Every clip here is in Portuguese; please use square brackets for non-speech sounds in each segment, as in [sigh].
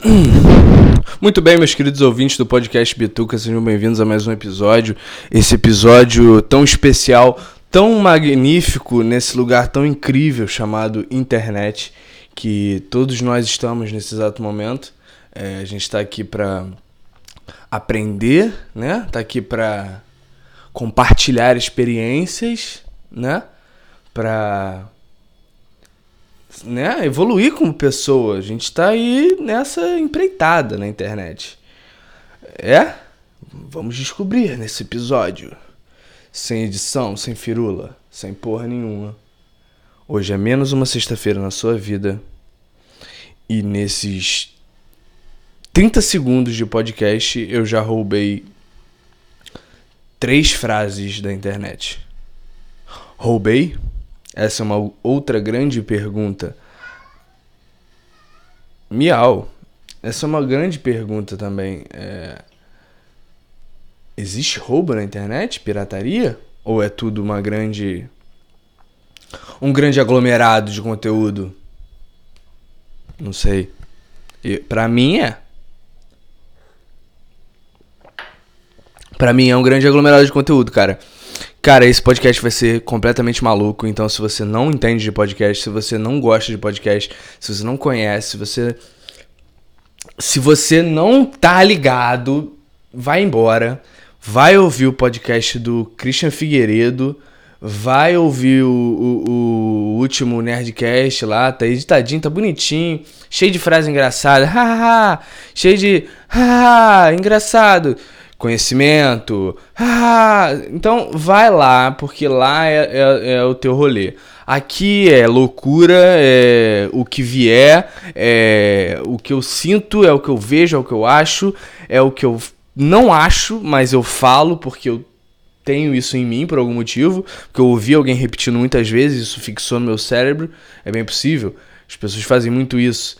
[clears throat] Muito bem, meus queridos ouvintes do podcast Bituca, sejam bem-vindos a mais um episódio. Esse episódio tão especial, tão magnífico, nesse lugar tão incrível chamado internet, que todos nós estamos nesse exato momento. É, a gente está aqui para aprender, né? Tá aqui para compartilhar experiências, né? Para né, evoluir como pessoa. A gente está aí nessa empreitada na internet. É? Vamos descobrir nesse episódio. Sem edição, sem firula, sem porra nenhuma. Hoje é menos uma sexta-feira na sua vida. E nesses 30 segundos de podcast eu já roubei três frases da internet. Roubei? Essa é uma outra grande pergunta. Miau. Essa é uma grande pergunta também. É... Existe roubo na internet? Pirataria? Ou é tudo uma grande. um grande aglomerado de conteúdo? Não sei. E, pra mim é. Pra mim é um grande aglomerado de conteúdo, cara. Cara, esse podcast vai ser completamente maluco. Então, se você não entende de podcast, se você não gosta de podcast, se você não conhece, se você. Se você não tá ligado, vai embora. Vai ouvir o podcast do Christian Figueiredo. Vai ouvir o, o, o último Nerdcast lá, tá editadinho, tá bonitinho, cheio de frase engraçada, [laughs] haha, cheio de haha, engraçado conhecimento. Ah, então vai lá, porque lá é, é, é, o teu rolê. Aqui é loucura, é o que vier, é o que eu sinto, é o que eu vejo, é o que eu acho, é o que eu não acho, mas eu falo porque eu tenho isso em mim por algum motivo, porque eu ouvi alguém repetindo muitas vezes, isso fixou no meu cérebro, é bem possível. As pessoas fazem muito isso.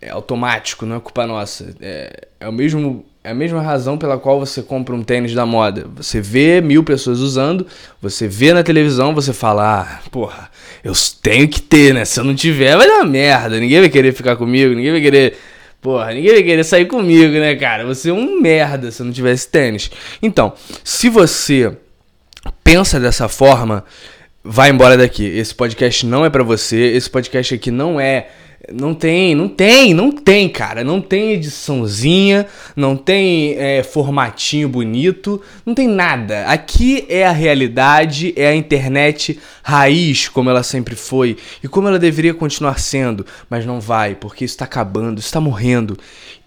É automático, não é culpa nossa. É, é o mesmo é a mesma razão pela qual você compra um tênis da moda. Você vê mil pessoas usando, você vê na televisão, você fala, ah, porra, eu tenho que ter, né? Se eu não tiver, vai dar merda. Ninguém vai querer ficar comigo, ninguém vai querer. Porra, ninguém vai querer sair comigo, né, cara? Você é um merda se eu não tivesse tênis. Então, se você pensa dessa forma, vai embora daqui. Esse podcast não é para você. Esse podcast aqui não é não tem, não tem, não tem, cara. Não tem ediçãozinha, não tem é, formatinho bonito, não tem nada. Aqui é a realidade, é a internet raiz, como ela sempre foi e como ela deveria continuar sendo. Mas não vai, porque isso está acabando, está morrendo.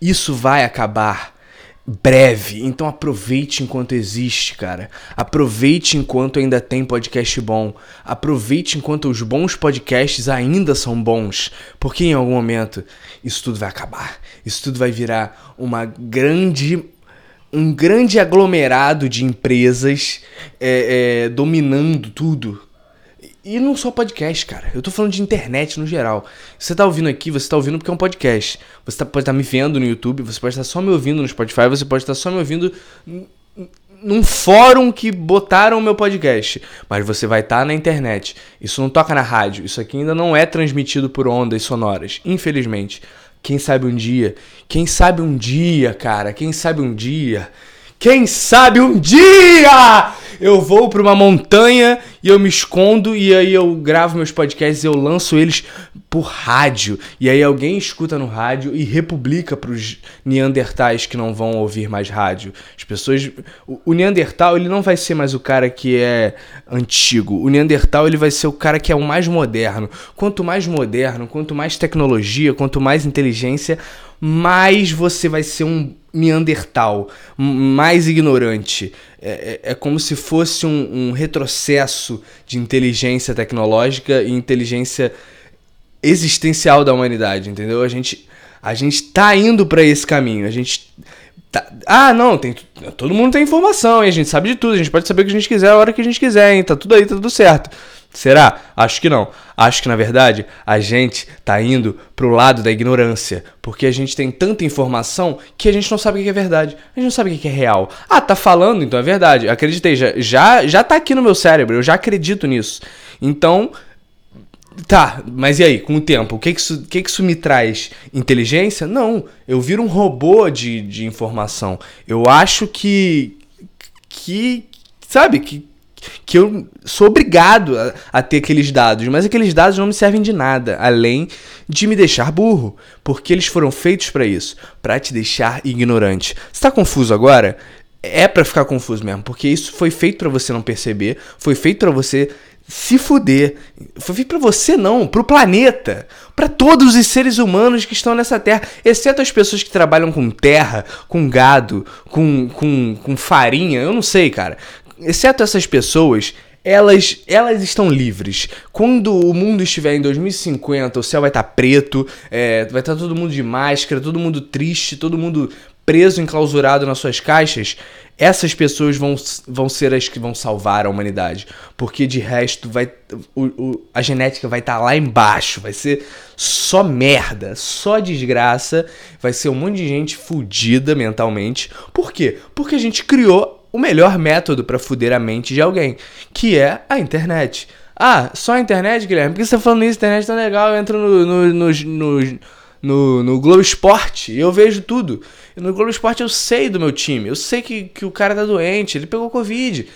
Isso vai acabar breve. Então aproveite enquanto existe, cara. Aproveite enquanto ainda tem podcast bom. Aproveite enquanto os bons podcasts ainda são bons. Porque em algum momento isso tudo vai acabar. Isso tudo vai virar uma grande. Um grande aglomerado de empresas é, é, dominando tudo e não só podcast, cara. Eu tô falando de internet no geral. Você tá ouvindo aqui, você tá ouvindo porque é um podcast. Você tá, pode estar tá me vendo no YouTube, você pode estar tá só me ouvindo no Spotify, você pode estar tá só me ouvindo num fórum que botaram o meu podcast. Mas você vai estar tá na internet. Isso não toca na rádio. Isso aqui ainda não é transmitido por ondas sonoras. Infelizmente. Quem sabe um dia. Quem sabe um dia, cara. Quem sabe um dia. Quem sabe um dia eu vou para uma montanha e eu me escondo e aí eu gravo meus podcasts e eu lanço eles por rádio. E aí alguém escuta no rádio e republica para os neandertais que não vão ouvir mais rádio. As pessoas, o, o neandertal ele não vai ser mais o cara que é antigo. O neandertal ele vai ser o cara que é o mais moderno. Quanto mais moderno, quanto mais tecnologia, quanto mais inteligência, mais você vai ser um Neandertal, mais ignorante. É, é, é como se fosse um, um, retrocesso de inteligência tecnológica e inteligência existencial da humanidade, entendeu? A gente, a gente tá indo para esse caminho. A gente. Tá... Ah, não, tem, todo mundo tem informação, a gente sabe de tudo, a gente pode saber o que a gente quiser a hora que a gente quiser, hein? Tá tudo aí, tá tudo certo. Será? Acho que não. Acho que na verdade a gente tá indo pro lado da ignorância, porque a gente tem tanta informação que a gente não sabe o que é verdade, a gente não sabe o que é real. Ah, tá falando, então é verdade. Acreditei, já já, já tá aqui no meu cérebro, eu já acredito nisso. Então, Tá, mas e aí, com o tempo, o que que isso, que que isso me traz? Inteligência? Não, eu viro um robô de, de informação. Eu acho que. que. sabe, que, que eu sou obrigado a, a, ter aqueles dados, mas aqueles dados não me servem de nada, além de me deixar burro, porque eles foram feitos para isso, para te deixar ignorante. Está confuso agora? É para ficar confuso mesmo, porque isso foi feito para você não perceber, foi feito para você se fuder. Foi pra você não, pro planeta. para todos os seres humanos que estão nessa terra. Exceto as pessoas que trabalham com terra, com gado, com, com, com farinha. Eu não sei, cara. Exceto essas pessoas, elas, elas estão livres. Quando o mundo estiver em 2050, o céu vai estar tá preto, é, vai estar tá todo mundo de máscara, todo mundo triste, todo mundo preso, enclausurado nas suas caixas, essas pessoas vão, vão ser as que vão salvar a humanidade. Porque de resto, vai, o, o a genética vai estar tá lá embaixo. Vai ser só merda, só desgraça. Vai ser um monte de gente fudida mentalmente. Por quê? Porque a gente criou o melhor método para fuder a mente de alguém, que é a internet. Ah, só a internet, Guilherme? Por que você tá falando isso? Internet tá legal, eu entro no, no, no, no no, no Globo Esporte, eu vejo tudo. No Globo Esporte eu sei do meu time, eu sei que, que o cara tá doente, ele pegou Covid.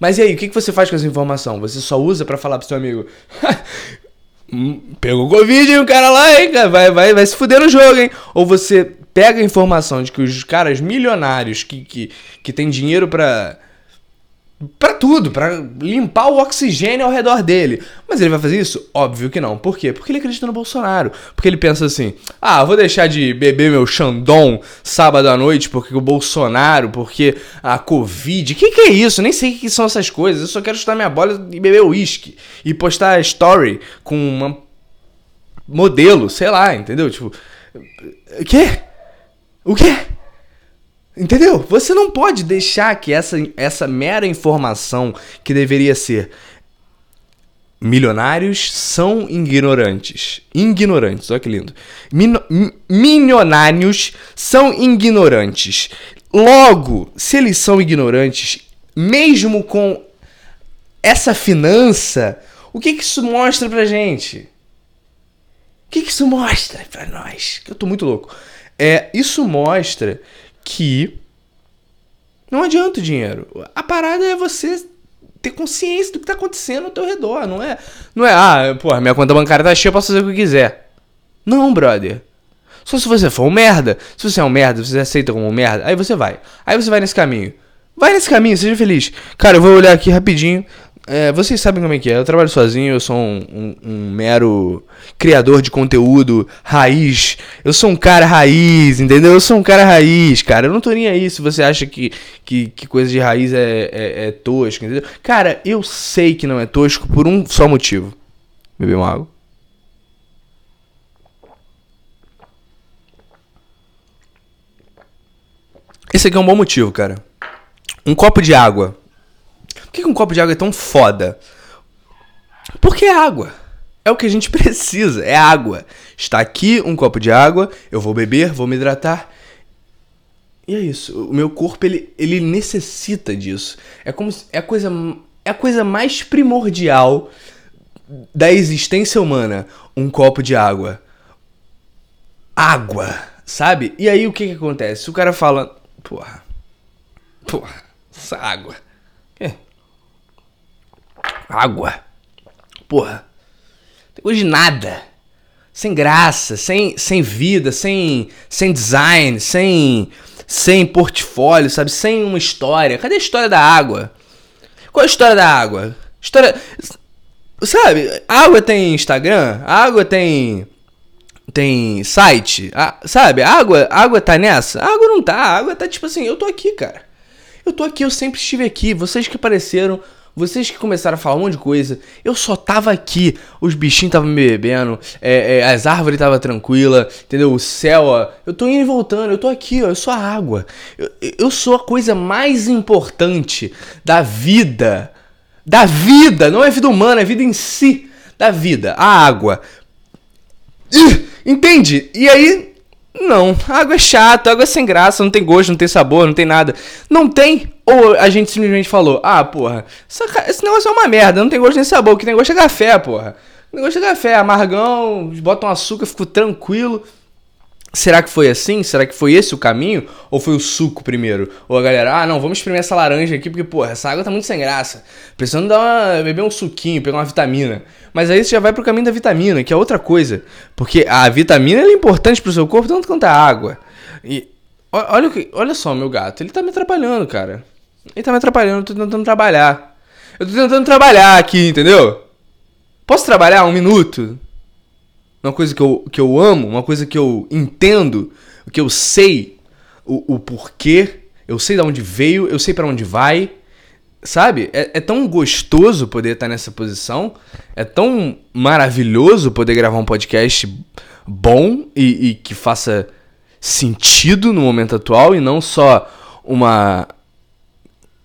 Mas e aí, o que, que você faz com essa informação? Você só usa para falar pro seu amigo. [laughs] Pegou Covid, hein, o cara lá, hein, vai, vai, vai se fuder no jogo, hein? Ou você pega a informação de que os caras milionários que, que, que tem dinheiro pra para tudo, para limpar o oxigênio ao redor dele. Mas ele vai fazer isso? Óbvio que não. Por quê? Porque ele acredita no Bolsonaro. Porque ele pensa assim: ah, vou deixar de beber meu Xandão sábado à noite porque o Bolsonaro, porque a Covid. Que, que é isso? Nem sei o que são essas coisas. Eu só quero chutar minha bola e beber uísque. E postar story com uma modelo, sei lá, entendeu? Tipo, o quê? O quê? Entendeu? Você não pode deixar que essa, essa mera informação que deveria ser milionários são ignorantes. Ignorantes, olha que lindo. Milionários são ignorantes. Logo, se eles são ignorantes, mesmo com essa finança, o que, que isso mostra pra gente? O que, que isso mostra pra nós? Que eu tô muito louco. É, isso mostra que não adianta o dinheiro. A parada é você ter consciência do que tá acontecendo ao teu redor, não é? Não é, ah, porra, minha conta bancária tá cheia, eu posso fazer o que quiser. Não, brother. Só se você for um merda. Se você é um merda, você aceita como um merda, aí você vai. Aí você vai nesse caminho. Vai nesse caminho, seja feliz. Cara, eu vou olhar aqui rapidinho. É, vocês sabem como é que é. Eu trabalho sozinho, eu sou um, um, um, mero criador de conteúdo raiz. Eu sou um cara raiz, entendeu? Eu sou um cara raiz, cara. Eu não tô nem aí se você acha que, que, que coisa de raiz é, é, é tosco, entendeu? Cara, eu sei que não é tosco por um só motivo. Beber uma água. Esse aqui é um bom motivo, cara. Um copo de água por que um copo de água é tão foda? Porque é água. É o que a gente [laughs] precisa, é água. Está aqui um copo de água, eu vou beber, vou me hidratar. E é isso. O meu corpo ele, ele necessita disso. É como é a coisa é a coisa mais primordial da existência humana, um copo de água. Água, sabe? E aí o que que acontece? O cara fala, porra. Porra, essa água. Água. Porra. Tem gosto de nada. Sem graça, sem, sem vida, sem, sem design, sem, sem portfólio, sabe? Sem uma história. Cadê a história da água? Qual é a história da água? História. Sabe? Água tem Instagram? Água tem. Tem site? A, sabe? Água, água tá nessa? Água não tá. Água tá tipo assim: eu tô aqui, cara. Eu tô aqui, eu sempre estive aqui. Vocês que apareceram vocês que começaram a falar um monte de coisa, eu só tava aqui. Os bichinhos estavam me bebendo, é, é, as árvores estavam tranquila, entendeu? O céu, ó. Eu tô indo e voltando, eu tô aqui, ó. Eu sou a água. Eu, eu sou a coisa mais importante da vida. Da vida! Não é vida humana, é vida em si. Da vida. A água. Entende? E aí, Não, água é chata, água é sem graça, não tem gosto, não tem sabor, não tem nada. Não tem. Ou a gente simplesmente falou, ah, porra, esse negócio é uma merda, não tem gosto nem sabor, o que tem gosto é café, porra. O negócio é café, amargão, botam açúcar, fico tranquilo. Será que foi assim? Será que foi esse o caminho? Ou foi o suco primeiro? Ou a galera, ah, não, vamos espremer essa laranja aqui, porque, porra, essa água tá muito sem graça. Precisando dar uma, beber um suquinho, pegar uma vitamina. Mas aí você já vai pro caminho da vitamina, que é outra coisa. Porque a vitamina é importante pro seu corpo tanto quanto a água. E olha, olha só, meu gato, ele tá me atrapalhando, cara. Ele tá me atrapalhando, eu tô tentando trabalhar. Eu tô tentando trabalhar aqui, entendeu? Posso trabalhar um minuto? Uma coisa que eu, que eu amo, uma coisa que eu entendo, que eu sei o, o porquê, eu sei de onde veio, eu sei para onde vai, sabe? É, é, tão gostoso poder estar nessa posição, é tão maravilhoso poder gravar um podcast bom e, e que faça sentido no momento atual e não só uma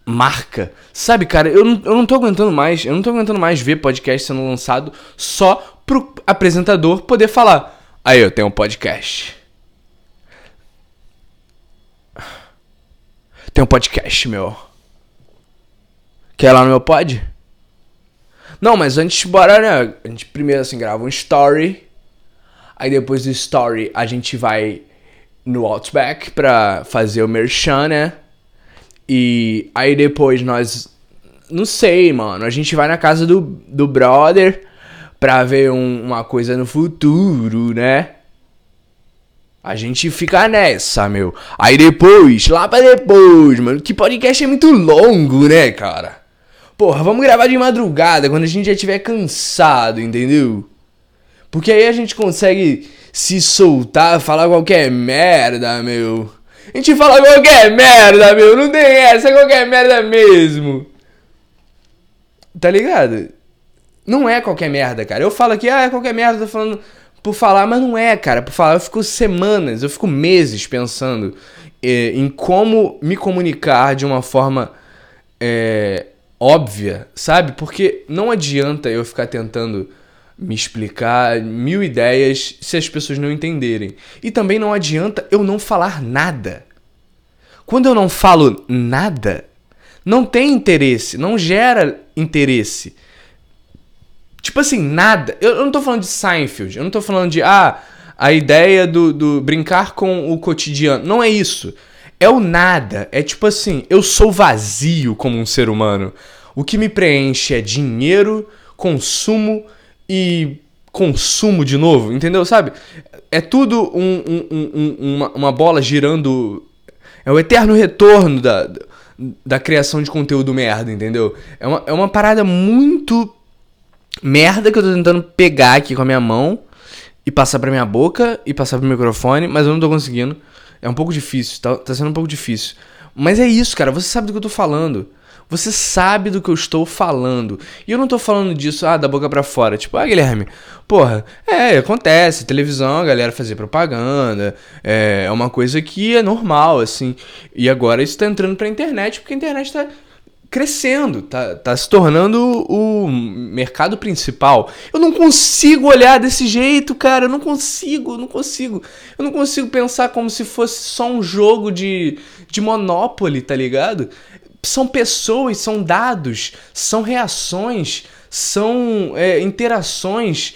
marca. Sabe, cara, eu não, eu não tô aguentando mais, eu não tô aguentando mais ver podcast sendo lançado só pro apresentador poder falar: Aí, eu tenho um podcast. Tem um podcast, meu. Quer ir lá no meu pod? Não, mas antes, bora, né? A gente primeiro assim grava um story. Aí depois do story a gente vai no Outback pra fazer o merchan, né? E aí depois nós. Não sei, mano. A gente vai na casa do, do brother pra ver um, uma coisa no futuro, né? A gente fica nessa, meu. Aí depois, lá pra depois, mano. Que podcast é muito longo, né, cara? Porra, vamos gravar de madrugada, quando a gente já estiver cansado, entendeu? Porque aí a gente consegue se soltar, falar qualquer merda, meu. A gente fala qualquer merda, meu. Não tem essa, qualquer merda mesmo. Tá ligado? Não é qualquer merda, cara. Eu falo aqui, ah, é qualquer merda, tô falando por falar, mas não é, cara. Por falar, eu fico semanas, eu fico meses pensando é, em como me comunicar de uma forma é, óbvia, sabe? Porque não adianta eu ficar tentando me explicar mil ideias se as pessoas não entenderem. E também não adianta eu não falar nada. Quando eu não falo nada, não tem interesse, não gera interesse. Tipo assim, nada. Eu, não tô falando de Seinfeld, eu não tô falando de, ah, a ideia do, do brincar com o cotidiano. Não é isso. É o nada. É tipo assim, eu sou vazio como um ser humano. O que me preenche é dinheiro, consumo e consumo de novo, entendeu? Sabe? É tudo um, um, um, uma, uma bola girando. É o eterno retorno da, da criação de conteúdo merda, entendeu? É uma, é uma parada muito merda que eu tô tentando pegar aqui com a minha mão e passar pra minha boca e passar pro microfone, mas eu não tô conseguindo. É um pouco difícil, tá, tá sendo um pouco difícil. Mas é isso, cara, você sabe do que eu tô falando. Você sabe do que eu estou falando. E eu não tô falando disso, ah, da boca para fora. Tipo, ah, Guilherme, porra, é, acontece, televisão, a galera fazer propaganda, é, é uma coisa que é normal, assim. E agora isso tá entrando pra internet, porque a internet tá crescendo, tá, tá se tornando o mercado principal. Eu não consigo olhar desse jeito, cara. Eu não consigo, eu não consigo. Eu não consigo pensar como se fosse só um jogo de, de Monopoly, tá ligado? São pessoas, são dados, são reações, são é, interações.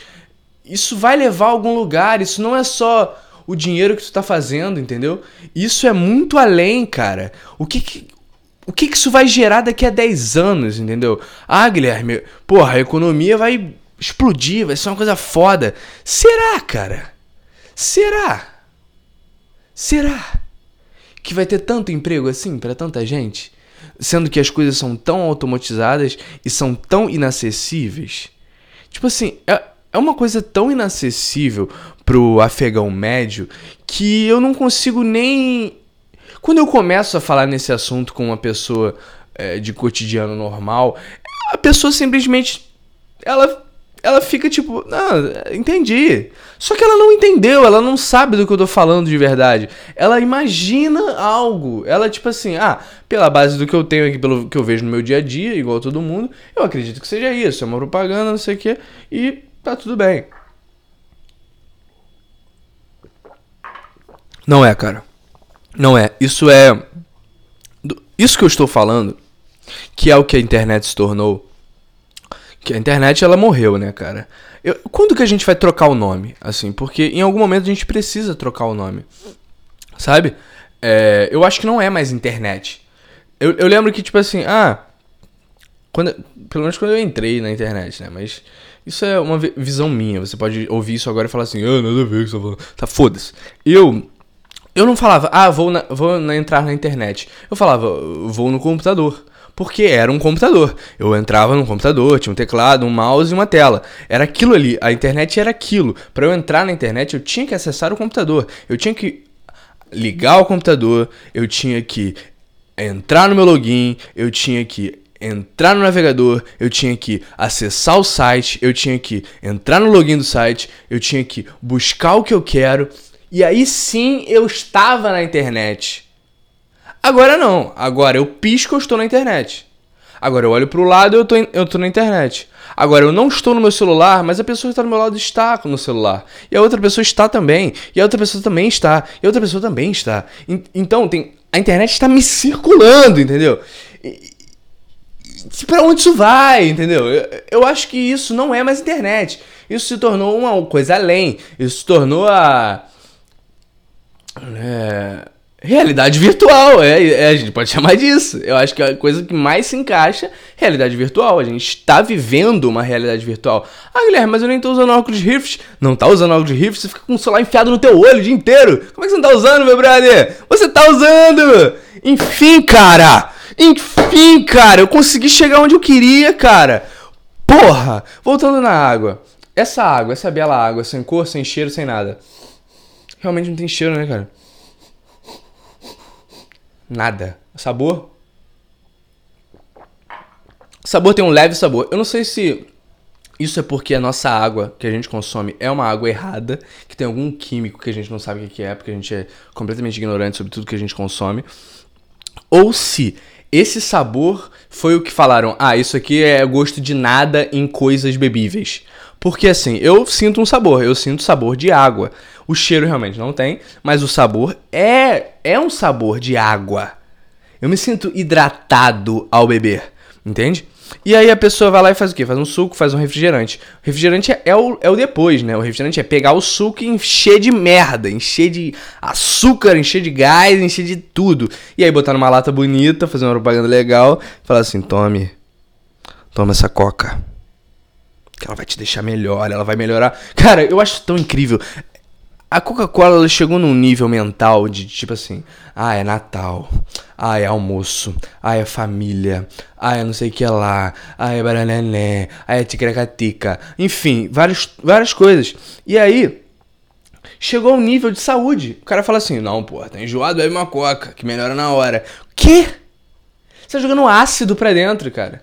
Isso vai levar a algum lugar. Isso não é só o dinheiro que tu tá fazendo, entendeu? Isso é muito além, cara. O que, que o que, que isso vai gerar daqui a 10 anos, entendeu? Ah, Guilherme, porra, a economia vai explodir, vai ser uma coisa foda. Será, cara? Será? Será que vai ter tanto emprego assim para tanta gente? Sendo que as coisas são tão automatizadas e são tão inacessíveis. Tipo assim, é, é uma coisa tão inacessível pro afegão médio que eu não consigo nem quando eu começo a falar nesse assunto com uma pessoa é, de cotidiano normal, a pessoa simplesmente ela ela fica tipo, não, entendi. Só que ela não entendeu, ela não sabe do que eu tô falando de verdade. Ela imagina algo. Ela, tipo assim, ah, pela base do que eu tenho aqui, pelo que eu vejo no meu dia a dia, igual todo mundo, eu acredito que seja isso. É uma propaganda, não sei o quê, e tá tudo bem. Não é, cara. Não é. Isso é. Isso que eu estou falando, que é o que a internet se tornou. Que a internet ela morreu, né, cara? Eu, quando que a gente vai trocar o nome? Assim, porque em algum momento a gente precisa trocar o nome. Sabe? É, eu acho que não é mais internet. Eu, eu lembro que, tipo assim, ah. Quando, pelo menos quando eu entrei na internet, né? Mas isso é uma visão minha. Você pode ouvir isso agora e falar assim, ah, nada a ver com isso. Tá, tá foda-se. Eu. Eu não falava, ah, vou, na, vou na, entrar na internet. Eu falava, vou no computador. Porque era um computador. Eu entrava no computador, tinha um teclado, um mouse e uma tela. Era aquilo ali. A internet era aquilo. Para eu entrar na internet, eu tinha que acessar o computador. Eu tinha que ligar o computador, eu tinha que entrar no meu login, eu tinha que entrar no navegador, eu tinha que acessar o site, eu tinha que entrar no login do site, eu tinha que buscar o que eu quero, e aí sim eu estava na internet. Agora não, agora eu pisco, eu estou na internet. Agora eu olho para o lado, eu tô, eu tô na internet. Agora eu não estou no meu celular, mas a pessoa que está do meu lado está no celular. E a outra pessoa está também. E a outra pessoa também está. E a outra pessoa também está. Então tem a internet está me circulando, entendeu? para onde isso vai, entendeu? Eu, eu, acho que isso não é mais internet. Isso se tornou uma coisa além. Isso se tornou a. É, realidade virtual. É, é, a gente pode chamar disso. Eu acho que é a coisa que mais se encaixa é realidade virtual. A gente está vivendo uma realidade virtual. Ah, Guilherme, mas eu nem estou usando óculos Rift. Não tá usando óculos Rift, você fica com o celular enfiado no teu olho o dia inteiro. Como é que você não tá usando, meu brother? Você tá usando! Enfim, cara! Enfim, cara, eu consegui chegar onde eu queria, cara. Porra! Voltando na água. Essa água, essa bela água, sem cor, sem cheiro, sem nada. Realmente não tem cheiro, né, cara? Nada. Sabor? Sabor tem um leve sabor. Eu não sei se isso é porque a nossa água que a gente consome é uma água errada, que tem algum químico que a gente não sabe o que é, porque a gente é completamente ignorante sobre tudo que a gente consome. Ou se esse sabor foi o que falaram: ah, isso aqui é gosto de nada em coisas bebíveis. Porque assim, eu sinto um sabor, eu sinto sabor de água. O cheiro realmente não tem, mas o sabor é é um sabor de água. Eu me sinto hidratado ao beber, entende? E aí a pessoa vai lá e faz o quê? Faz um suco, faz um refrigerante. O refrigerante é, é, o, é o depois, né? O refrigerante é pegar o suco e encher de merda, encher de açúcar, encher de gás, encher de tudo. E aí botar numa lata bonita, fazer uma propaganda legal, falar assim: tome, toma essa coca. Que ela vai te deixar melhor, ela vai melhorar. Cara, eu acho tão incrível. A Coca-Cola chegou num nível mental de tipo assim: ah, é Natal, ah, é almoço, ah, é família, ah, é não sei o que lá, ah, é baranené, ah, é ticracatica, enfim, vários, várias coisas. E aí, chegou um nível de saúde. O cara fala assim: não, pô, tá enjoado, bebe uma Coca, que melhora na hora. Quê? Você tá jogando ácido pra dentro, cara.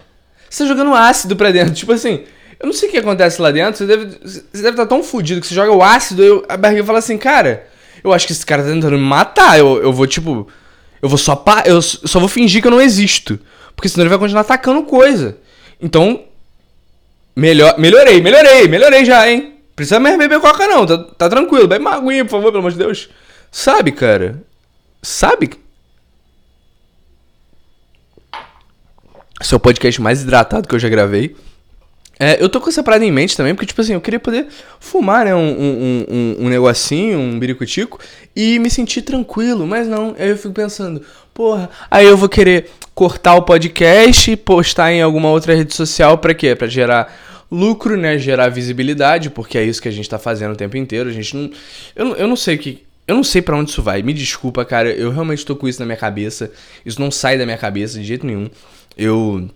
Você tá jogando ácido pra dentro, tipo assim. Eu não sei o que acontece lá dentro. Você deve, você deve estar tão fudido que você joga o ácido e a barriga fala assim, cara, eu acho que esse cara tá tentando me matar. Eu, eu vou, tipo. Eu vou só. Pa eu só vou fingir que eu não existo. Porque senão ele vai continuar atacando coisa. Então. Melhor, melhorei, melhorei, melhorei já, hein? Precisa mais beber coca, não. Tá, tá tranquilo. Bebe uma aguinha, por favor, pelo amor de Deus. Sabe, cara? Sabe? O podcast mais hidratado que eu já gravei. É, eu tô com essa parada em mente também, porque, tipo assim, eu queria poder fumar, né, um, um, um, um negocinho, um biricutico, e me sentir tranquilo, mas não. Aí eu fico pensando, porra, aí eu vou querer cortar o podcast e postar em alguma outra rede social pra quê? Pra gerar lucro, né, gerar visibilidade, porque é isso que a gente tá fazendo o tempo inteiro, a gente não... Eu, eu não sei que... Eu não sei para onde isso vai, me desculpa, cara, eu realmente tô com isso na minha cabeça, isso não sai da minha cabeça de jeito nenhum. Eu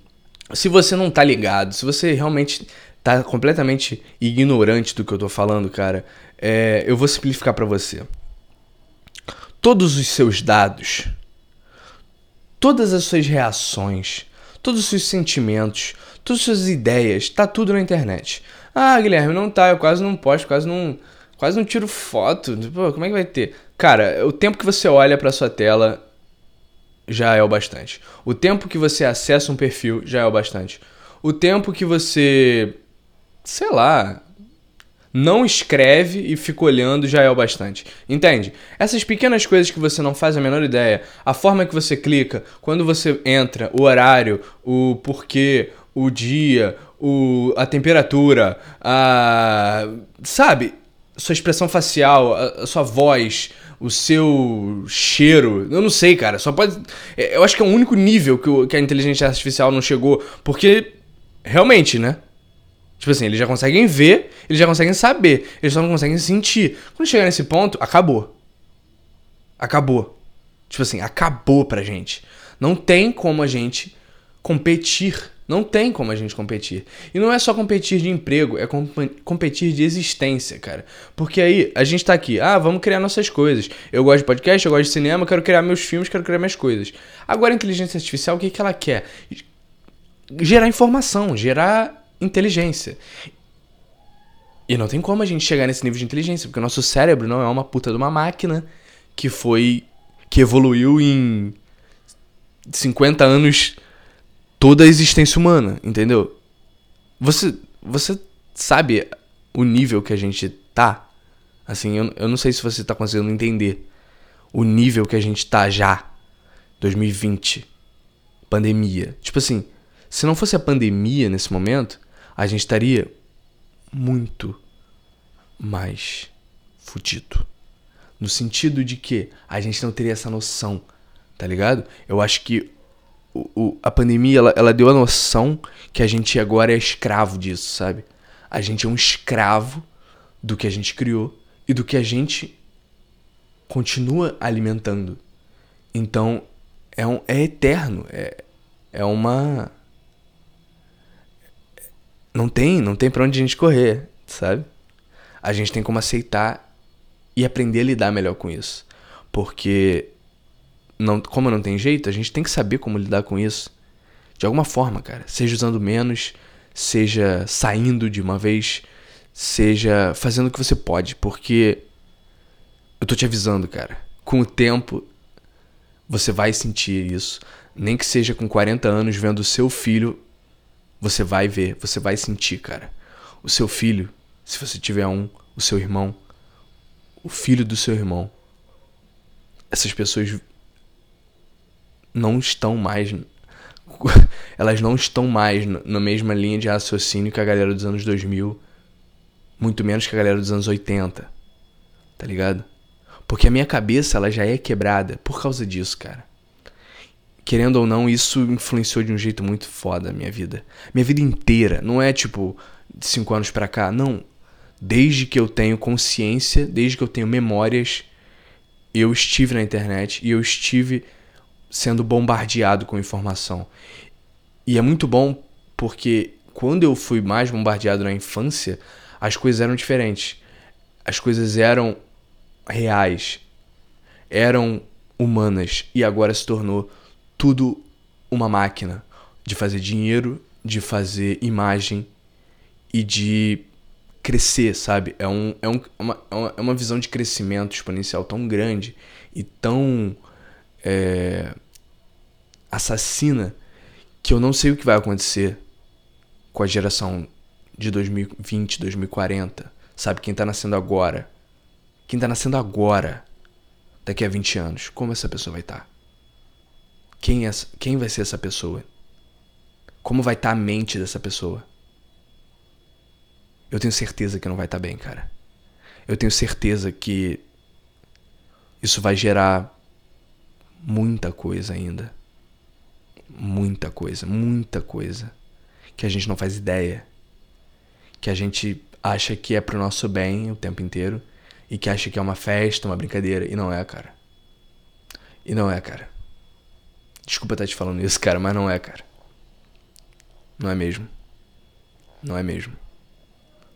se você não tá ligado, se você realmente tá completamente ignorante do que eu tô falando, cara, é, eu vou simplificar para você. Todos os seus dados, todas as suas reações, todos os seus sentimentos, todas as suas ideias, tá tudo na internet. Ah, Guilherme, não tá, eu quase não posto, quase não, quase não tiro foto. Pô, como é que vai ter? Cara, o tempo que você olha para sua tela já é o bastante. O tempo que você acessa um perfil já é o bastante. O tempo que você, sei lá, não escreve e fica olhando já é o bastante. Entende? Essas pequenas coisas que você não faz a menor ideia, a forma que você clica, quando você entra, o horário, o porquê, o dia, o, a temperatura, a. Sabe? Sua expressão facial, a, a sua voz, o seu cheiro. Eu não sei, cara. Só pode. É, eu acho que é o único nível que, o, que a inteligência artificial não chegou. Porque, realmente, né? Tipo assim, eles já conseguem ver, eles já conseguem saber, eles só não conseguem sentir. Quando chegar nesse ponto, acabou. Acabou. Tipo assim, acabou pra gente. Não tem como a gente competir. Não tem como a gente competir. E não é só competir de emprego, é competir de existência, cara. Porque aí a gente tá aqui, ah, vamos criar nossas coisas. Eu gosto de podcast, eu gosto de cinema, quero criar meus filmes, quero criar minhas coisas. Agora a inteligência artificial, o que, que ela quer? Gerar informação, gerar inteligência. E não tem como a gente chegar nesse nível de inteligência, porque o nosso cérebro não é uma puta de uma máquina que foi. que evoluiu em 50 anos toda a existência humana, entendeu? Você, você sabe o nível que a gente tá? Assim, eu, eu não sei se você tá conseguindo entender o nível que a gente tá já. 2020. Pandemia. Tipo assim, se não fosse a pandemia nesse momento, a gente estaria muito mais fudido. No sentido de que a gente não teria essa noção, tá ligado? Eu acho que o, a pandemia ela, ela deu a noção que a gente agora é escravo disso, sabe? A gente é um escravo do que a gente criou e do que a gente continua alimentando. Então é, um, é eterno, é, é uma não tem, não tem para onde a gente correr, sabe? A gente tem como aceitar e aprender a lidar melhor com isso. Porque não, como não tem jeito, a gente tem que saber como lidar com isso. De alguma forma, cara. Seja usando menos, seja saindo de uma vez, seja fazendo o que você pode, porque eu tô te avisando, cara. Com o tempo você vai sentir isso, nem que seja com 40 anos vendo o seu filho você vai ver, você vai sentir, cara. O seu filho, se você tiver um, o seu irmão, o filho do seu irmão. Essas pessoas não estão mais. [laughs] Elas não estão mais na mesma linha de raciocínio que a galera dos anos 2000. Muito menos que a galera dos anos 80. Tá ligado? Porque a minha cabeça ela já é quebrada por causa disso, cara querendo ou não, isso influenciou de um jeito muito foda a minha vida. Minha vida inteira. Não é tipo de cinco anos pra cá. Não. Desde que eu tenho consciência, desde que eu tenho memórias, eu estive na internet e eu estive sendo bombardeado com informação. E é muito bom porque quando eu fui mais bombardeado na infância, as coisas eram diferentes. As coisas eram reais, eram humanas e agora se tornou tudo uma máquina de fazer dinheiro, de fazer imagem e de crescer, sabe? É, um, é, um, uma, é uma visão de crescimento exponencial tão grande e tão é, assassina que eu não sei o que vai acontecer com a geração de 2020, 2040. Sabe? Quem tá nascendo agora. Quem tá nascendo agora, daqui a 20 anos, como essa pessoa vai estar? Tá? Quem, é, quem vai ser essa pessoa? Como vai estar tá a mente dessa pessoa? Eu tenho certeza que não vai estar tá bem, cara. Eu tenho certeza que isso vai gerar muita coisa ainda. Muita coisa, muita coisa. Que a gente não faz ideia. Que a gente acha que é pro nosso bem o tempo inteiro. E que acha que é uma festa, uma brincadeira. E não é, cara. E não é, cara. Desculpa estar te falando isso, cara, mas não é, cara. Não é mesmo. Não é mesmo.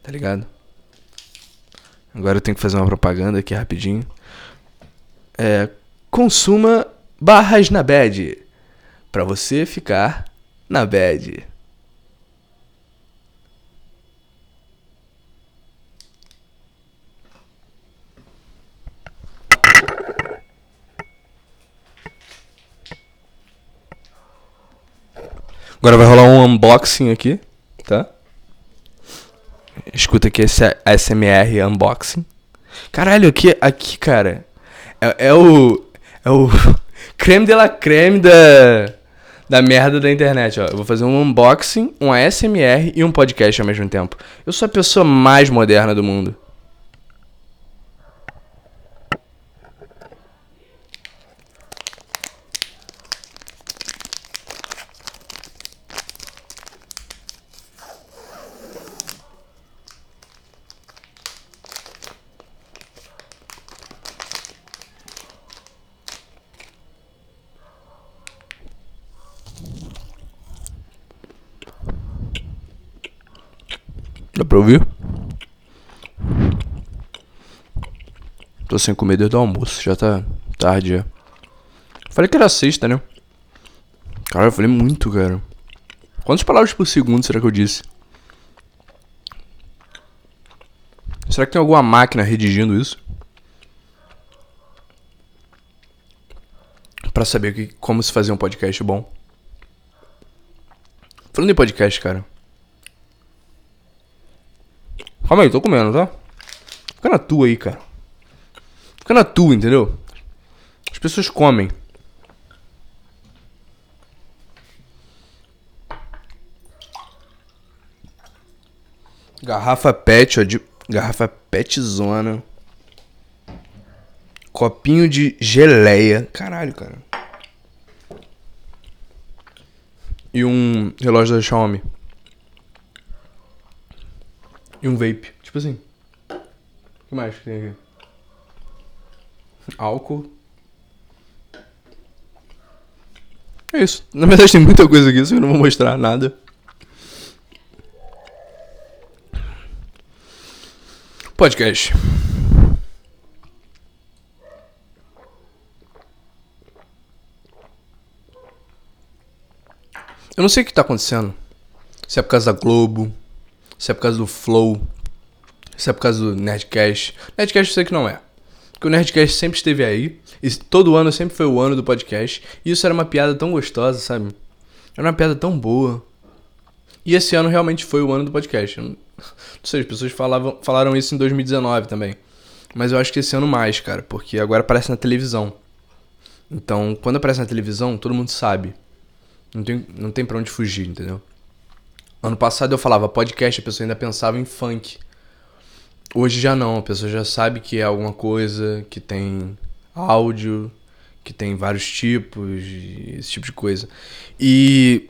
Tá ligado? Agora eu tenho que fazer uma propaganda aqui rapidinho. É, consuma barras na bad. Pra você ficar na bad. Agora vai rolar um unboxing aqui, tá? Escuta aqui esse ASMR unboxing. Caralho, aqui, aqui cara. É, é o. É o. Creme de la creme da. Da merda da internet, ó. Eu vou fazer um unboxing, um ASMR e um podcast ao mesmo tempo. Eu sou a pessoa mais moderna do mundo. Pra ouvir? Tô sem comer desde o almoço, já tá tarde já. Falei que era sexta, né? Cara, eu falei muito, cara. Quantas palavras por segundo será que eu disse? Será que tem alguma máquina redigindo isso? Pra saber que, como se fazer um podcast bom. Falando em podcast, cara. Calma aí, tô comendo, tá? Fica na tua aí, cara. Fica na tua, entendeu? As pessoas comem. Garrafa pet, ó, de... Garrafa pet zona. Copinho de geleia. Caralho, cara. E um relógio da Xiaomi. E um vape. Tipo assim. O que mais que tem aqui? Álcool. É isso. Na verdade tem muita coisa aqui, só eu não vou mostrar nada. Podcast. Eu não sei o que tá acontecendo. Se é por causa da Globo, se é por causa do Flow, se é por causa do Nerdcast. Nerdcast eu sei que não é. Porque o Nerdcast sempre esteve aí. E todo ano sempre foi o ano do podcast. E isso era uma piada tão gostosa, sabe? Era uma piada tão boa. E esse ano realmente foi o ano do podcast. Não sei, as pessoas falavam, falaram isso em 2019 também. Mas eu acho que esse ano mais, cara. Porque agora aparece na televisão. Então, quando aparece na televisão, todo mundo sabe. Não tem, não tem pra onde fugir, entendeu? Ano passado eu falava podcast, a pessoa ainda pensava em funk. Hoje já não, a pessoa já sabe que é alguma coisa que tem áudio, que tem vários tipos, esse tipo de coisa. E,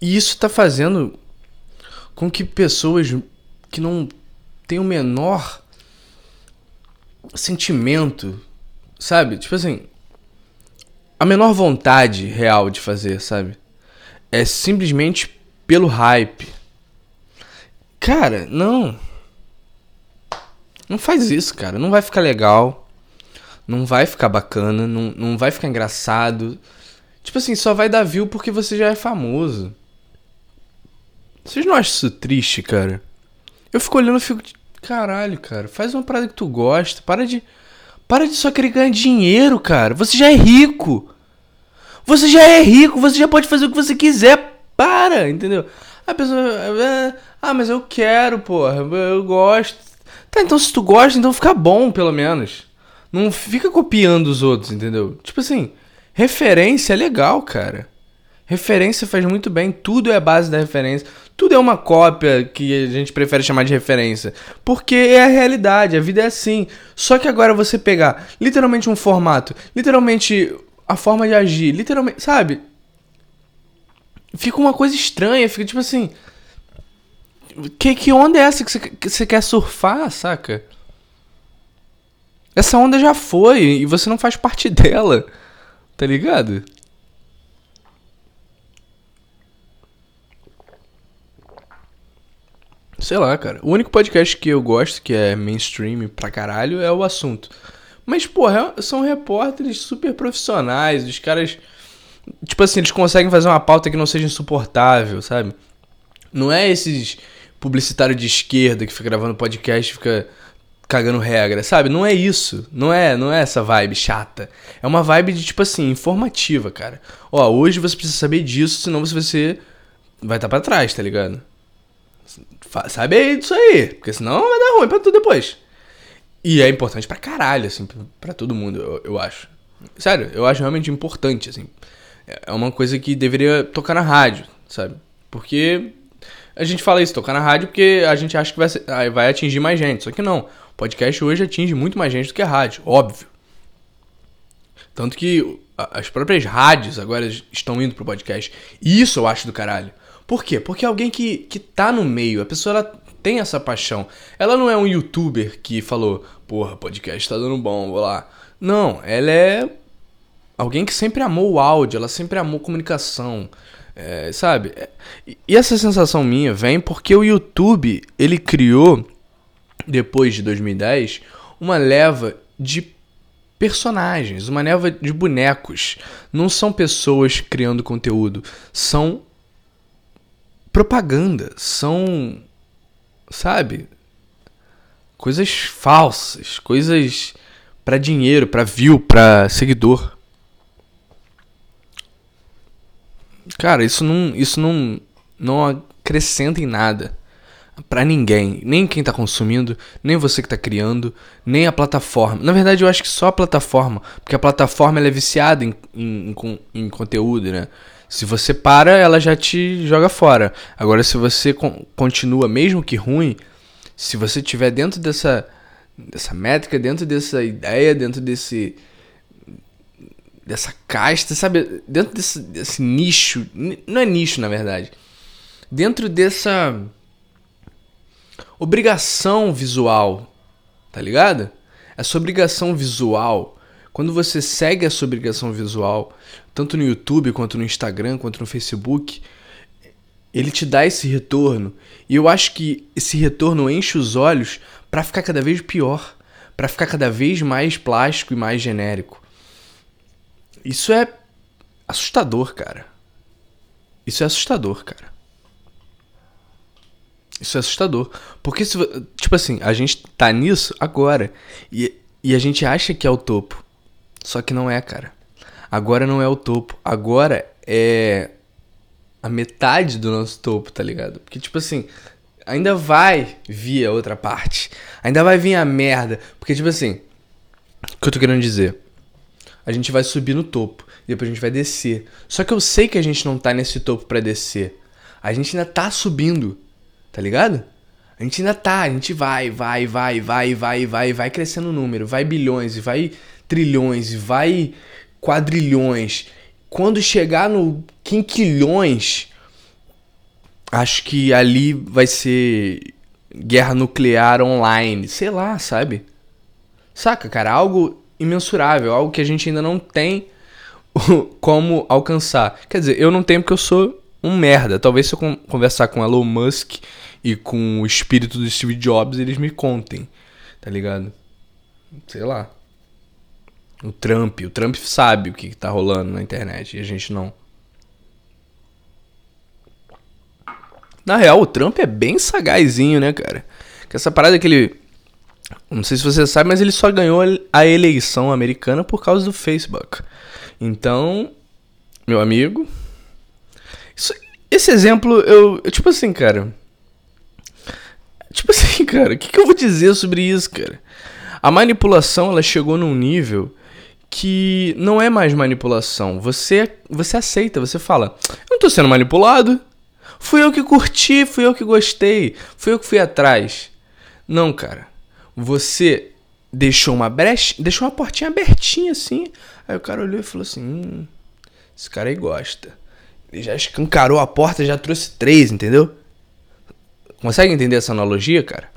isso está fazendo com que pessoas que não têm o menor sentimento, sabe? Tipo assim, a menor vontade real de fazer, sabe? É simplesmente pelo hype. Cara, não. Não faz isso, cara. Não vai ficar legal. Não vai ficar bacana. Não, não vai ficar engraçado. Tipo assim, só vai dar view porque você já é famoso. Vocês não acham isso triste, cara? Eu fico olhando e fico. Caralho, cara. Faz uma parada que tu gosta. Para de. Para de só querer ganhar dinheiro, cara. Você já é rico. Você já é rico. Você já pode fazer o que você quiser para, entendeu? A pessoa. É, ah, mas eu quero, porra. Eu gosto. Tá, então se tu gosta, então fica bom, pelo menos. Não fica copiando os outros, entendeu? Tipo assim, referência é legal, cara. Referência faz muito bem, tudo é a base da referência. Tudo é uma cópia que a gente prefere chamar de referência. Porque é a realidade, a vida é assim. Só que agora você pegar literalmente um formato, literalmente a forma de agir, literalmente, sabe? Fica uma coisa estranha, fica tipo assim. Que, que onda é essa que você, que você quer surfar, saca? Essa onda já foi e você não faz parte [laughs] dela, tá ligado? Sei lá, cara. O único podcast que eu gosto, que é mainstream pra caralho, é o assunto. Mas, porra, são repórteres super profissionais, os caras Tipo assim, eles conseguem fazer uma pauta que não seja insuportável, sabe? Não é esses publicitários de esquerda que fica gravando podcast e fica cagando regra, sabe? Não é isso. Não é, não é essa vibe chata. É uma vibe de tipo assim, informativa, cara. Ó, hoje você precisa saber disso, senão você vai ser vai estar tá para trás, tá ligado? Sabe aí disso aí, porque senão vai dar ruim pra tu depois. E é importante pra caralho, assim, pra todo mundo, eu, eu acho. Sério, eu acho realmente importante, assim. É uma coisa que deveria tocar na rádio, sabe? Porque a gente fala isso, tocar na rádio, porque a gente acha que vai, ser, vai atingir mais gente. Só que não. O podcast hoje atinge muito mais gente do que a rádio, óbvio. Tanto que as próprias rádios agora estão indo pro podcast. E isso eu acho do caralho. Por quê? Porque alguém que, que tá no meio, a pessoa ela tem essa paixão. Ela não é um youtuber que falou, porra, podcast tá dando bom, vou lá. Não, ela é alguém que sempre amou o áudio, ela sempre amou comunicação. É, sabe? E essa sensação minha vem porque o YouTube, ele criou, depois de 2010, uma leva de personagens, uma leva de bonecos. Não são pessoas criando conteúdo, são propaganda, são, sabe? Coisas falsas, coisas para dinheiro, para view, para seguidor. Cara, isso não, isso não, não acrescenta em nada para ninguém, nem quem tá consumindo, nem você que tá criando, nem a plataforma. Na verdade, eu acho que só a plataforma, porque a plataforma é viciada em, em, em, em conteúdo, né? Se você para, ela já te joga fora. Agora, se você continua, mesmo que ruim, se você tiver dentro dessa, dessa métrica, dentro dessa ideia, dentro desse dessa casta, sabe? Dentro desse, desse nicho, não é nicho na verdade. Dentro dessa obrigação visual, tá ligado? Essa obrigação visual, quando você segue essa obrigação visual, tanto no YouTube quanto no Instagram, quanto no Facebook, ele te dá esse retorno. E eu acho que esse retorno enche os olhos para ficar cada vez pior, para ficar cada vez mais plástico e mais genérico. Isso é assustador, cara. Isso é assustador, cara. Isso é assustador. Porque, se, tipo assim, a gente tá nisso agora. E, e a gente acha que é o topo. Só que não é, cara. Agora não é o topo. Agora é a metade do nosso topo, tá ligado? Porque, tipo assim, ainda vai vir a outra parte. Ainda vai vir a merda. Porque, tipo assim, o que eu tô querendo dizer? A gente vai subir no topo, depois a gente vai descer. Só que eu sei que a gente não tá nesse topo para descer. A gente ainda tá subindo, tá ligado? A gente ainda tá, a gente vai, vai, vai, vai, vai, vai, vai crescendo o número, vai bilhões, vai trilhões, vai quadrilhões. Quando chegar no quinquilhões, acho que ali vai ser guerra nuclear online, sei lá, sabe? Saca, cara, algo imensurável, algo que a gente ainda não tem [laughs] como alcançar. Quer dizer, eu não tenho porque eu sou um merda. Talvez se eu conversar com Elon Musk e com o espírito do Steve Jobs, eles me contem, tá ligado? Sei lá. O Trump, o Trump sabe o que tá rolando na internet e a gente não. Na real, o Trump é bem sagazinho, né, cara? Que essa parada que ele não sei se você sabe, mas ele só ganhou a eleição americana por causa do Facebook. Então, meu amigo. Isso, esse exemplo, eu, eu, Tipo assim, cara. Tipo [laughs] assim, cara, o que, que eu vou dizer sobre isso, cara? A manipulação, ela chegou num nível que não é mais manipulação. Você, você aceita, você fala: Eu não tô sendo manipulado. Fui eu que curti, fui eu que gostei, fui eu que fui atrás. Não, cara você deixou uma brecha, deixou uma portinha abertinha assim. Aí o cara olhou e falou assim: hum, esse cara aí gosta. Ele já escancarou a porta, já trouxe três, entendeu? Consegue entender essa analogia, cara?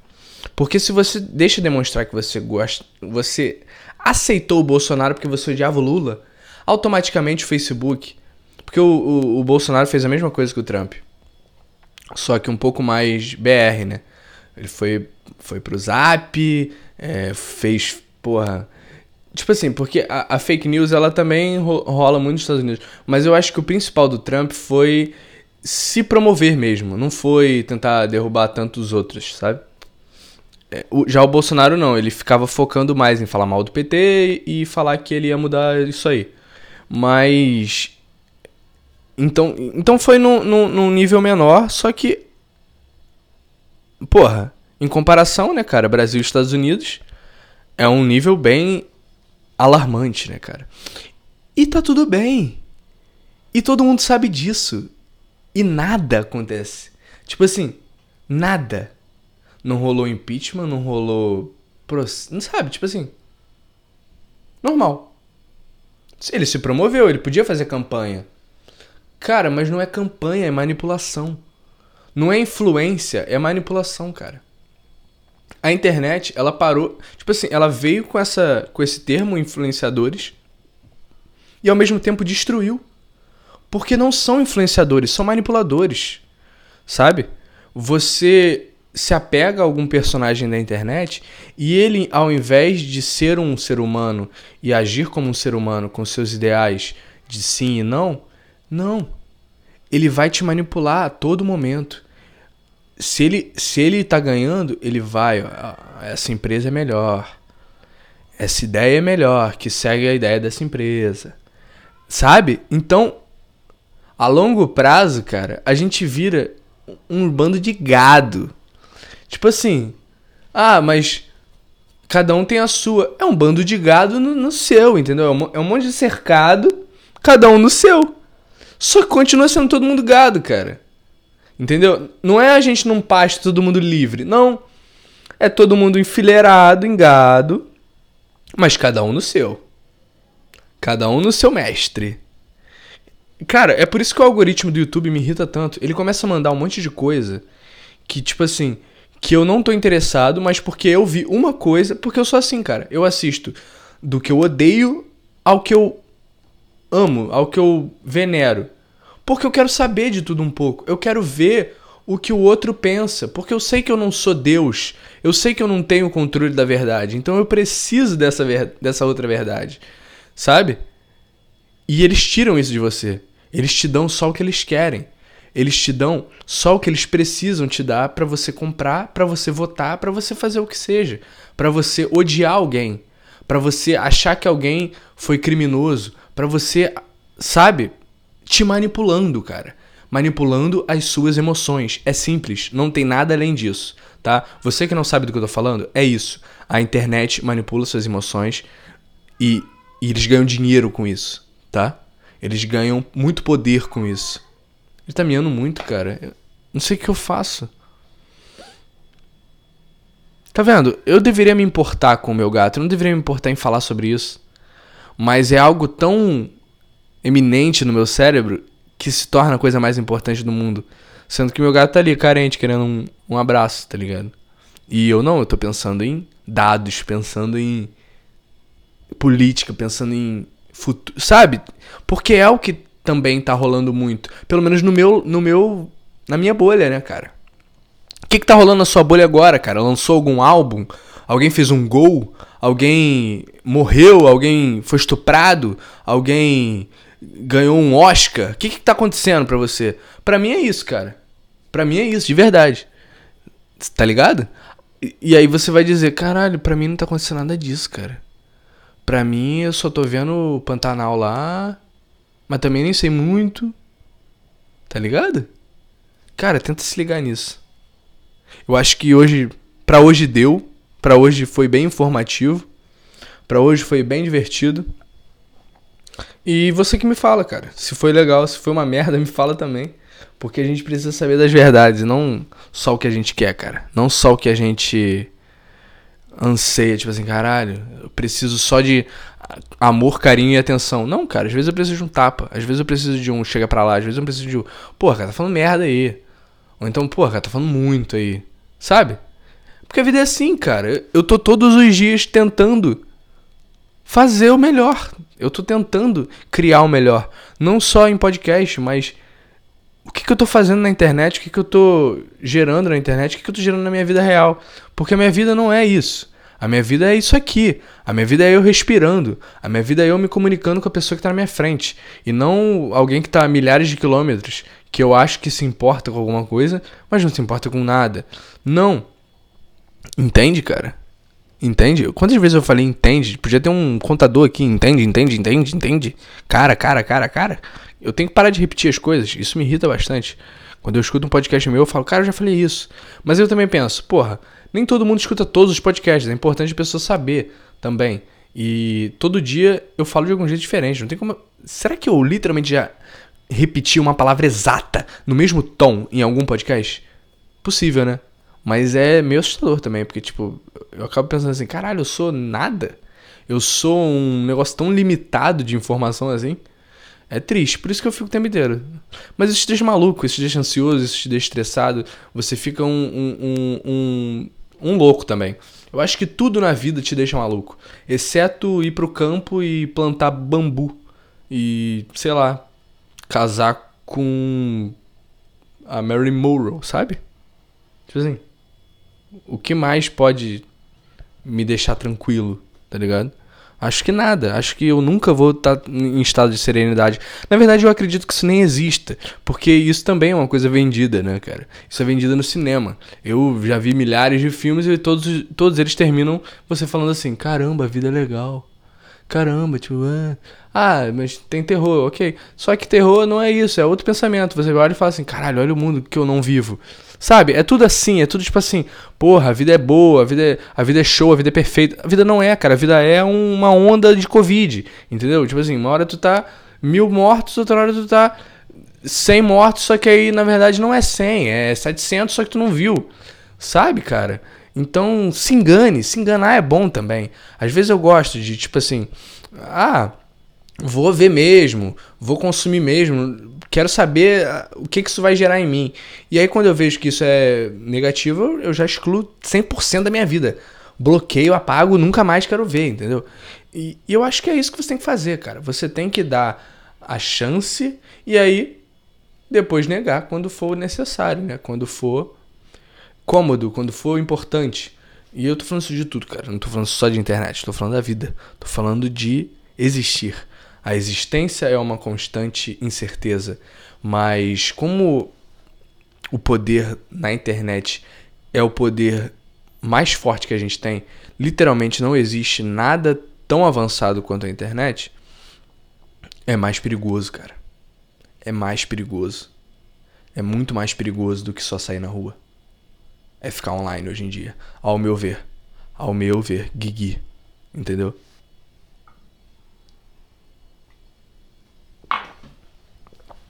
Porque se você deixa demonstrar que você gosta, você aceitou o Bolsonaro porque você odiava o Lula, automaticamente o Facebook, porque o, o, o Bolsonaro fez a mesma coisa que o Trump, só que um pouco mais BR, né? Ele foi, foi pro Zap, é, fez, porra. Tipo assim, porque a, a, fake news ela também rola muito nos Estados Unidos. Mas eu acho que o principal do Trump foi se promover mesmo. Não foi tentar derrubar tantos outros, sabe? É, já o Bolsonaro não, ele ficava focando mais em falar mal do PT e falar que ele ia mudar isso aí. Mas. Então, então foi num, num, num nível menor, só que porra, em comparação, né, cara, Brasil e Estados Unidos é um nível bem alarmante, né, cara? E tá tudo bem. E todo mundo sabe disso. E nada acontece. Tipo assim, nada. Não rolou impeachment, não rolou. Não sabe, tipo assim. Normal. Ele se promoveu, ele podia fazer campanha. Cara, mas não é campanha, é manipulação. Não é influência, é manipulação, cara. A internet, ela parou, tipo assim, ela veio com essa com esse termo influenciadores e ao mesmo tempo destruiu. Porque não são influenciadores, são manipuladores. Sabe? Você se apega a algum personagem da internet e ele, ao invés de ser um ser humano e agir como um ser humano com seus ideais de sim e não, não. Ele vai te manipular a todo momento. Se ele, se ele tá ganhando, ele vai. essa empresa é melhor. Essa ideia é melhor, que segue a ideia dessa empresa. Sabe? Então, a longo prazo, cara, a gente vira um bando de gado Tipo assim, ah, mas cada um tem a sua. É um bando de gado no, no seu, entendeu? É um, é um monte de cercado, cada um no seu. Só que continua sendo todo mundo gado, cara. Entendeu? Não é a gente num pasto todo mundo livre. Não. É todo mundo enfileirado em gado, mas cada um no seu. Cada um no seu mestre. Cara, é por isso que o algoritmo do YouTube me irrita tanto. Ele começa a mandar um monte de coisa que, tipo assim, que eu não tô interessado, mas porque eu vi uma coisa, porque eu sou assim, cara. Eu assisto do que eu odeio ao que eu amo, ao que eu venero. Porque eu quero saber de tudo um pouco. Eu quero ver o que o outro pensa, porque eu sei que eu não sou Deus. Eu sei que eu não tenho controle da verdade. Então eu preciso dessa, ver dessa outra verdade. Sabe? E eles tiram isso de você. Eles te dão só o que eles querem. Eles te dão só o que eles precisam te dar para você comprar, para você votar, para você fazer o que seja, para você odiar alguém, para você achar que alguém foi criminoso, para você, sabe, te manipulando, cara. Manipulando as suas emoções. É simples, não tem nada além disso, tá? Você que não sabe do que eu tô falando, é isso. A internet manipula suas emoções e, e eles ganham dinheiro com isso, tá? Eles ganham muito poder com isso. Ele tá miando muito, cara. Eu não sei o que eu faço. Tá vendo? Eu deveria me importar com o meu gato. Eu não deveria me importar em falar sobre isso. Mas é algo tão eminente no meu cérebro que se torna a coisa mais importante do mundo. Sendo que meu gato tá ali, carente, querendo um, um abraço, tá ligado? E eu não, eu tô pensando em dados, pensando em política, pensando em futuro. Sabe? Porque é o que também tá rolando muito. Pelo menos no meu, no meu, na minha bolha, né, cara? O que que tá rolando na sua bolha agora, cara? Lançou algum álbum? Alguém fez um gol? Alguém morreu? Alguém foi estuprado? Alguém ganhou um Oscar? O que que tá acontecendo pra você? Pra mim é isso, cara. Pra mim é isso, de verdade. Tá ligado? E, e aí você vai dizer, caralho, pra mim não tá acontecendo nada disso, cara. Pra mim eu só tô vendo o Pantanal lá mas também nem sei muito. Tá ligado? Cara, tenta se ligar nisso. Eu acho que hoje, para hoje deu, para hoje foi bem informativo, para hoje foi bem divertido. E você que me fala, cara, se foi legal, se foi uma merda, [laughs] me fala também, porque a gente precisa saber das verdades, não só o que a gente quer, cara, não só o que a gente anseia, tipo assim, caralho, eu preciso só de amor, carinho e atenção. Não, cara, às vezes eu preciso de um tapa, às vezes eu preciso de um chega pra lá, às vezes eu preciso de um, porra, cara, tá falando merda aí. Ou então, porra, cara, tá falando muito aí. Sabe? Porque a vida é assim, cara. Eu tô todos os dias tentando fazer o melhor. Eu tô tentando criar o melhor. Não só em podcast, mas o que, que eu tô fazendo na internet, o que, que eu tô gerando na internet, o que, que eu tô gerando na minha vida real. Porque a minha vida não é isso. A minha vida é isso aqui. A minha vida é eu respirando. A minha vida é eu me comunicando com a pessoa que está na minha frente. E não alguém que está a milhares de quilômetros, que eu acho que se importa com alguma coisa, mas não se importa com nada. Não. Entende, cara? Entende? Quantas vezes eu falei entende? Podia ter um contador aqui, entende, entende, entende, entende? Cara, cara, cara, cara. Eu tenho que parar de repetir as coisas. Isso me irrita bastante. Quando eu escuto um podcast meu, eu falo, cara, eu já falei isso. Mas eu também penso, porra, nem todo mundo escuta todos os podcasts. É importante a pessoa saber também. E todo dia eu falo de algum jeito diferente. Não tem como. Será que eu literalmente já repeti uma palavra exata no mesmo tom em algum podcast? Possível, né? Mas é meio assustador também, porque, tipo, eu acabo pensando assim, caralho, eu sou nada. Eu sou um negócio tão limitado de informação assim. É triste, por isso que eu fico o tempo inteiro. Mas isso te deixa maluco, isso te deixa ansioso, isso te deixa estressado. Você fica um, um, um, um, um louco também. Eu acho que tudo na vida te deixa maluco. Exceto ir pro campo e plantar bambu. E, sei lá, casar com a Mary Monroe, sabe? Tipo assim. O que mais pode me deixar tranquilo, tá ligado? Acho que nada. Acho que eu nunca vou estar tá em estado de serenidade. Na verdade, eu acredito que isso nem exista. Porque isso também é uma coisa vendida, né, cara? Isso é vendido no cinema. Eu já vi milhares de filmes e todos, todos eles terminam você falando assim: caramba, a vida é legal. Caramba, tipo, ah, ah, mas tem terror, ok. Só que terror não é isso, é outro pensamento. Você olha e fala assim: caralho, olha o mundo que eu não vivo. Sabe? É tudo assim, é tudo tipo assim, porra, a vida é boa, a vida é, a vida é show, a vida é perfeita. A vida não é, cara, a vida é uma onda de Covid, entendeu? Tipo assim, uma hora tu tá mil mortos, outra hora tu tá 100 mortos, só que aí na verdade não é 100, é 700, só que tu não viu. Sabe, cara? Então, se engane, se enganar é bom também. Às vezes eu gosto de, tipo assim, ah, vou ver mesmo, vou consumir mesmo, quero saber ah, o que, que isso vai gerar em mim. E aí, quando eu vejo que isso é negativo, eu já excluo 100% da minha vida. Bloqueio, apago, nunca mais quero ver, entendeu? E, e eu acho que é isso que você tem que fazer, cara. Você tem que dar a chance e aí depois negar quando for necessário, né? Quando for cômodo, quando for importante. E eu tô falando isso de tudo, cara. Não tô falando só de internet, tô falando da vida. Tô falando de existir. A existência é uma constante incerteza, mas como o poder na internet é o poder mais forte que a gente tem, literalmente não existe nada tão avançado quanto a internet, é mais perigoso, cara. É mais perigoso. É muito mais perigoso do que só sair na rua. É ficar online hoje em dia. Ao meu ver. Ao meu ver. Guigui. Entendeu?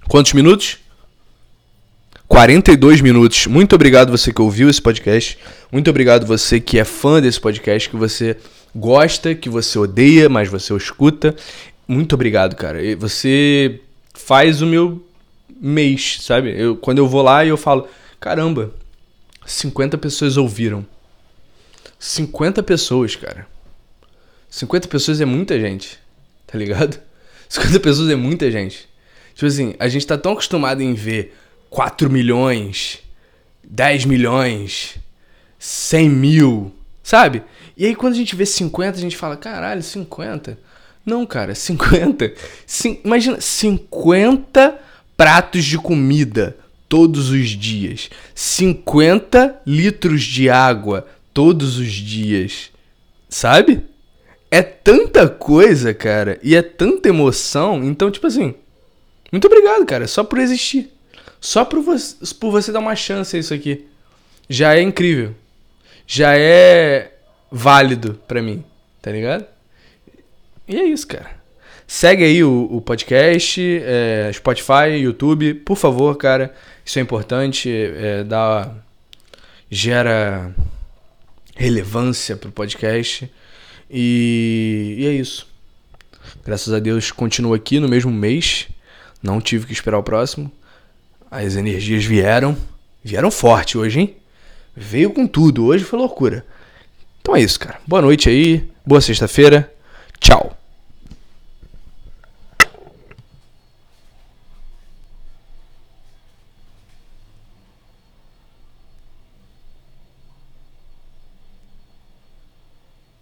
Quantos minutos? 42 minutos. Muito obrigado você que ouviu esse podcast. Muito obrigado você que é fã desse podcast, que você gosta, que você odeia, mas você o escuta. Muito obrigado, cara. Você faz o meu mês, sabe? Eu, quando eu vou lá e eu falo, caramba, 50 pessoas ouviram. 50 pessoas, cara. 50 pessoas é muita gente, tá ligado? [laughs] 50 pessoas é muita gente. Tipo assim, a gente tá tão acostumado em ver 4 milhões, 10 milhões, 100 mil, sabe? E aí quando a gente vê 50, a gente fala, caralho, 50? Não, cara, [laughs] 50. Cin imagina, 50 pratos de comida todos os dias. 50 litros de água todos os dios. Sabe? É tanta coisa, cara, e é tanta emoção. Então, tipo assim, muito obrigado, cara, só por existir. Só por você, por você dar uma chance a isso aqui. Já é incrível. Já é válido para mim, tá ligado? E é isso, cara. Segue aí o, o podcast, é, Spotify, YouTube, por favor, cara. Isso é importante, é, dá, gera relevância pro podcast. E, e é isso. Graças a Deus, continuo aqui no mesmo mês. Não tive que esperar o próximo. As energias vieram. Vieram forte hoje, hein? Veio com tudo. Hoje foi loucura. Então é isso, cara. Boa noite aí. Boa sexta-feira. Tchau.